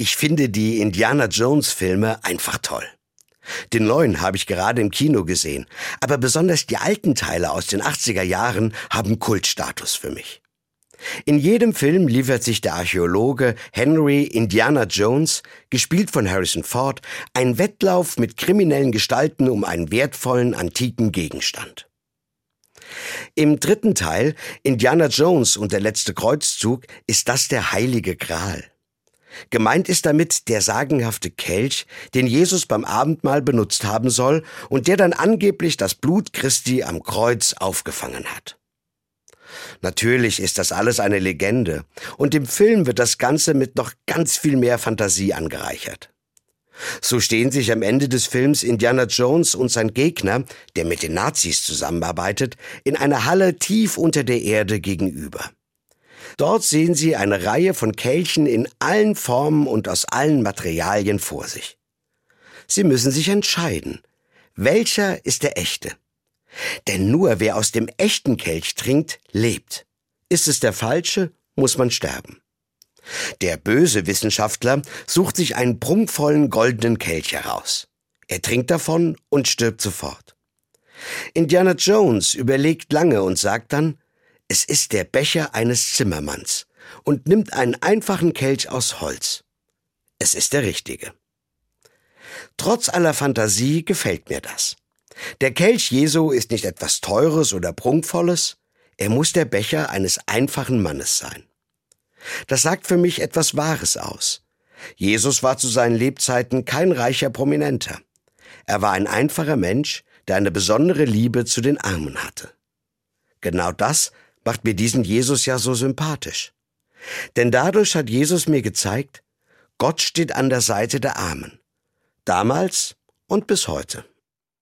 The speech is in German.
Ich finde die Indiana Jones Filme einfach toll. Den neuen habe ich gerade im Kino gesehen, aber besonders die alten Teile aus den 80er Jahren haben Kultstatus für mich. In jedem Film liefert sich der Archäologe Henry Indiana Jones, gespielt von Harrison Ford, einen Wettlauf mit kriminellen Gestalten um einen wertvollen antiken Gegenstand. Im dritten Teil, Indiana Jones und der letzte Kreuzzug, ist das der heilige Gral. Gemeint ist damit der sagenhafte Kelch, den Jesus beim Abendmahl benutzt haben soll und der dann angeblich das Blut Christi am Kreuz aufgefangen hat. Natürlich ist das alles eine Legende und im Film wird das Ganze mit noch ganz viel mehr Fantasie angereichert. So stehen sich am Ende des Films Indiana Jones und sein Gegner, der mit den Nazis zusammenarbeitet, in einer Halle tief unter der Erde gegenüber. Dort sehen Sie eine Reihe von Kelchen in allen Formen und aus allen Materialien vor sich. Sie müssen sich entscheiden. Welcher ist der echte? Denn nur wer aus dem echten Kelch trinkt, lebt. Ist es der falsche, muss man sterben. Der böse Wissenschaftler sucht sich einen prunkvollen goldenen Kelch heraus. Er trinkt davon und stirbt sofort. Indiana Jones überlegt lange und sagt dann, es ist der Becher eines Zimmermanns und nimmt einen einfachen Kelch aus Holz. Es ist der richtige. Trotz aller Fantasie gefällt mir das. Der Kelch Jesu ist nicht etwas Teures oder Prunkvolles, er muss der Becher eines einfachen Mannes sein. Das sagt für mich etwas Wahres aus. Jesus war zu seinen Lebzeiten kein reicher Prominenter. Er war ein einfacher Mensch, der eine besondere Liebe zu den Armen hatte. Genau das macht mir diesen Jesus ja so sympathisch. Denn dadurch hat Jesus mir gezeigt, Gott steht an der Seite der Armen. Damals und bis heute.